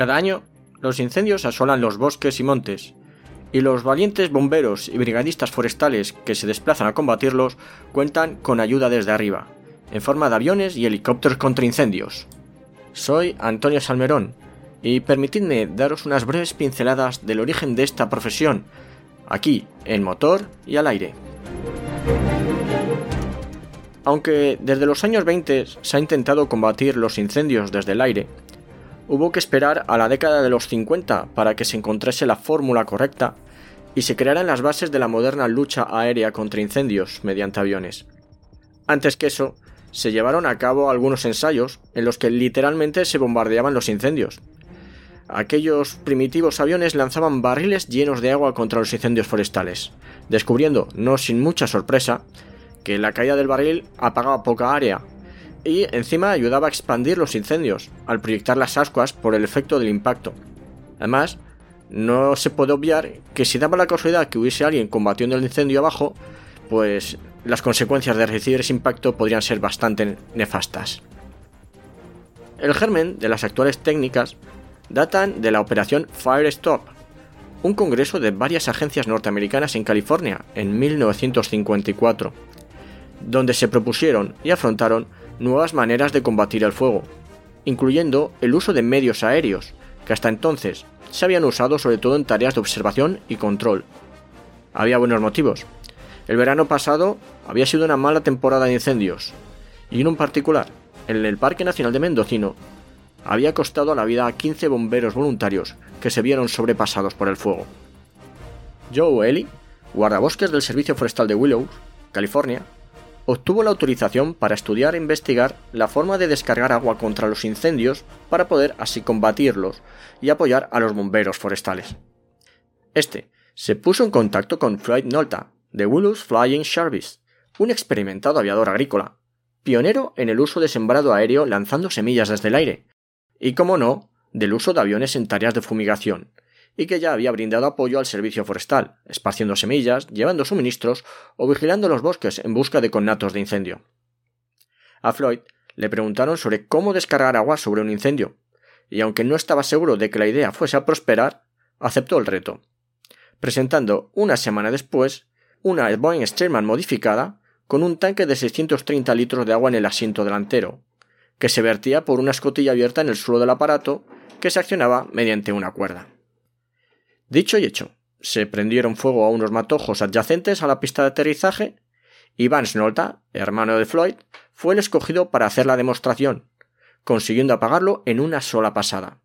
Cada año, los incendios asolan los bosques y montes, y los valientes bomberos y brigadistas forestales que se desplazan a combatirlos cuentan con ayuda desde arriba, en forma de aviones y helicópteros contra incendios. Soy Antonio Salmerón, y permitidme daros unas breves pinceladas del origen de esta profesión, aquí, en motor y al aire. Aunque desde los años 20 se ha intentado combatir los incendios desde el aire, hubo que esperar a la década de los 50 para que se encontrase la fórmula correcta y se crearan las bases de la moderna lucha aérea contra incendios mediante aviones. Antes que eso, se llevaron a cabo algunos ensayos en los que literalmente se bombardeaban los incendios. Aquellos primitivos aviones lanzaban barriles llenos de agua contra los incendios forestales, descubriendo, no sin mucha sorpresa, que la caída del barril apagaba poca área y encima ayudaba a expandir los incendios al proyectar las ascuas por el efecto del impacto. Además, no se puede obviar que si daba la casualidad que hubiese alguien combatiendo el incendio abajo, pues las consecuencias de recibir ese impacto podrían ser bastante nefastas. El germen de las actuales técnicas datan de la operación Firestop, un congreso de varias agencias norteamericanas en California en 1954, donde se propusieron y afrontaron nuevas maneras de combatir el fuego, incluyendo el uso de medios aéreos, que hasta entonces se habían usado sobre todo en tareas de observación y control. Había buenos motivos. El verano pasado había sido una mala temporada de incendios, y en un particular, en el Parque Nacional de Mendocino, había costado la vida a 15 bomberos voluntarios que se vieron sobrepasados por el fuego. Joe Ellie, guardabosques del Servicio Forestal de Willows, California, obtuvo la autorización para estudiar e investigar la forma de descargar agua contra los incendios para poder así combatirlos y apoyar a los bomberos forestales. Este se puso en contacto con Floyd Nolta, de Willows Flying Service, un experimentado aviador agrícola, pionero en el uso de sembrado aéreo lanzando semillas desde el aire, y como no, del uso de aviones en tareas de fumigación, y que ya había brindado apoyo al servicio forestal, esparciendo semillas, llevando suministros o vigilando los bosques en busca de connatos de incendio. A Floyd le preguntaron sobre cómo descargar agua sobre un incendio, y aunque no estaba seguro de que la idea fuese a prosperar, aceptó el reto, presentando una semana después una Boeing Stearman modificada con un tanque de 630 litros de agua en el asiento delantero, que se vertía por una escotilla abierta en el suelo del aparato que se accionaba mediante una cuerda. Dicho y hecho, se prendieron fuego a unos matojos adyacentes a la pista de aterrizaje y Vance Nolta, hermano de Floyd, fue el escogido para hacer la demostración, consiguiendo apagarlo en una sola pasada.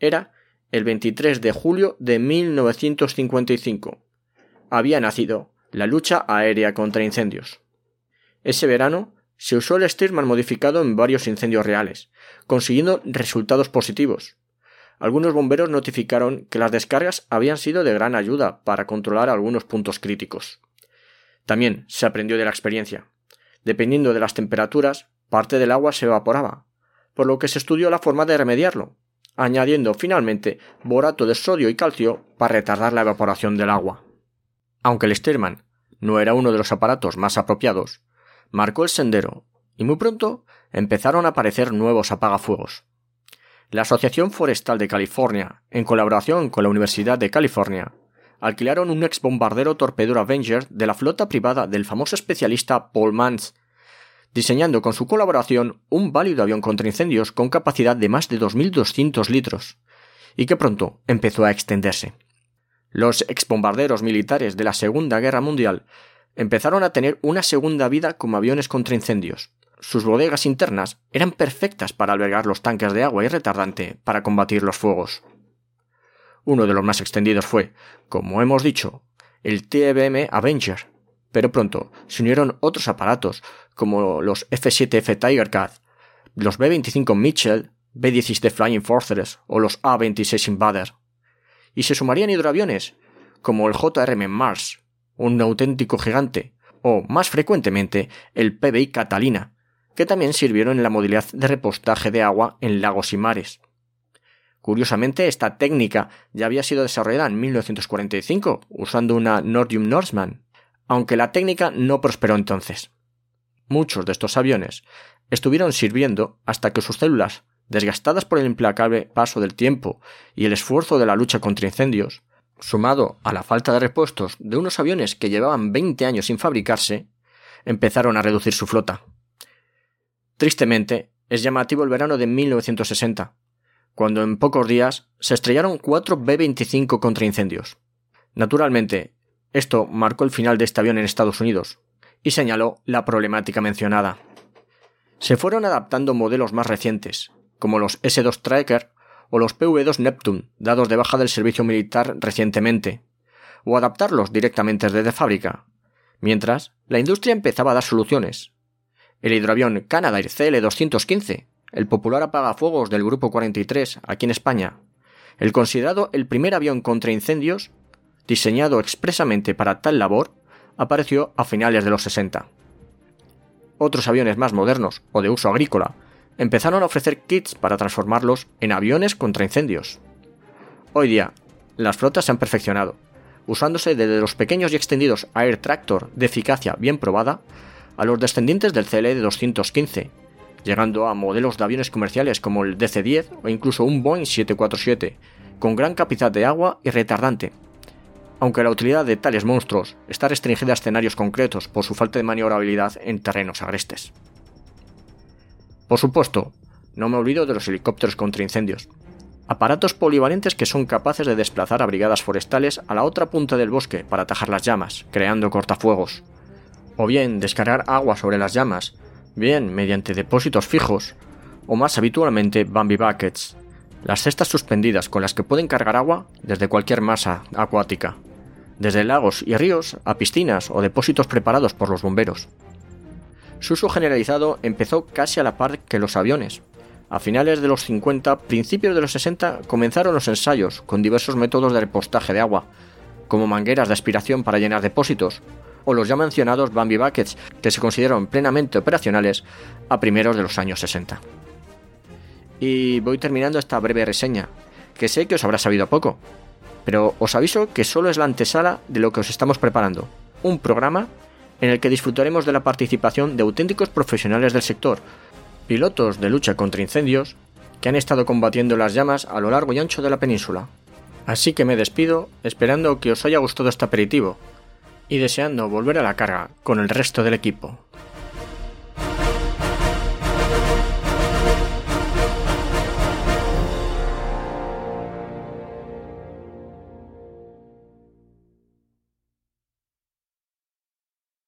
Era el 23 de julio de 1955. Había nacido la lucha aérea contra incendios. Ese verano se usó el Stearman modificado en varios incendios reales, consiguiendo resultados positivos, algunos bomberos notificaron que las descargas habían sido de gran ayuda para controlar algunos puntos críticos. También se aprendió de la experiencia. Dependiendo de las temperaturas, parte del agua se evaporaba, por lo que se estudió la forma de remediarlo, añadiendo finalmente borato de sodio y calcio para retardar la evaporación del agua. Aunque el Stearman no era uno de los aparatos más apropiados, marcó el sendero y muy pronto empezaron a aparecer nuevos apagafuegos. La Asociación Forestal de California, en colaboración con la Universidad de California, alquilaron un ex bombardero torpedero Avenger de la flota privada del famoso especialista Paul Mans, diseñando con su colaboración un válido avión contra incendios con capacidad de más de 2.200 litros, y que pronto empezó a extenderse. Los exbombarderos militares de la Segunda Guerra Mundial empezaron a tener una segunda vida como aviones contra incendios, sus bodegas internas eran perfectas para albergar los tanques de agua y retardante para combatir los fuegos. Uno de los más extendidos fue, como hemos dicho, el TBM Avenger, pero pronto se unieron otros aparatos como los F-7F Tiger Cat, los B-25 Mitchell, B-17 Flying Fortress o los A-26 Invader. Y se sumarían hidroaviones como el JRM Mars, un auténtico gigante, o más frecuentemente el PBI Catalina, que también sirvieron en la modalidad de repostaje de agua en lagos y mares. Curiosamente, esta técnica ya había sido desarrollada en 1945 usando una Nordium Norseman, aunque la técnica no prosperó entonces. Muchos de estos aviones estuvieron sirviendo hasta que sus células desgastadas por el implacable paso del tiempo y el esfuerzo de la lucha contra incendios, sumado a la falta de repuestos de unos aviones que llevaban 20 años sin fabricarse, empezaron a reducir su flota. Tristemente, es llamativo el verano de 1960, cuando en pocos días se estrellaron cuatro B-25 contra incendios. Naturalmente, esto marcó el final de este avión en Estados Unidos y señaló la problemática mencionada. Se fueron adaptando modelos más recientes, como los S-2 Tracker o los PV-2 Neptune, dados de baja del servicio militar recientemente, o adaptarlos directamente desde fábrica, mientras la industria empezaba a dar soluciones. El hidroavión Canadair CL-215, el popular apagafuegos del Grupo 43 aquí en España, el considerado el primer avión contra incendios, diseñado expresamente para tal labor, apareció a finales de los 60. Otros aviones más modernos o de uso agrícola empezaron a ofrecer kits para transformarlos en aviones contra incendios. Hoy día, las flotas se han perfeccionado, usándose desde los pequeños y extendidos Air Tractor de eficacia bien probada a los descendientes del CL 215, llegando a modelos de aviones comerciales como el DC-10 o incluso un Boeing 747, con gran capacidad de agua y retardante. Aunque la utilidad de tales monstruos está restringida a escenarios concretos por su falta de maniobrabilidad en terrenos agrestes. Por supuesto, no me olvido de los helicópteros contra incendios, aparatos polivalentes que son capaces de desplazar a brigadas forestales a la otra punta del bosque para atajar las llamas, creando cortafuegos, o bien descargar agua sobre las llamas, bien mediante depósitos fijos, o más habitualmente Bambi Buckets, las cestas suspendidas con las que pueden cargar agua desde cualquier masa acuática, desde lagos y ríos a piscinas o depósitos preparados por los bomberos. Su uso generalizado empezó casi a la par que los aviones, a finales de los 50, principios de los 60, comenzaron los ensayos con diversos métodos de repostaje de agua, como mangueras de aspiración para llenar depósitos, o los ya mencionados Bambi Buckets, que se consideraron plenamente operacionales a primeros de los años 60. Y voy terminando esta breve reseña, que sé que os habrá sabido poco, pero os aviso que solo es la antesala de lo que os estamos preparando, un programa en el que disfrutaremos de la participación de auténticos profesionales del sector, pilotos de lucha contra incendios que han estado combatiendo las llamas a lo largo y ancho de la península. Así que me despido esperando que os haya gustado este aperitivo y deseando volver a la carga con el resto del equipo.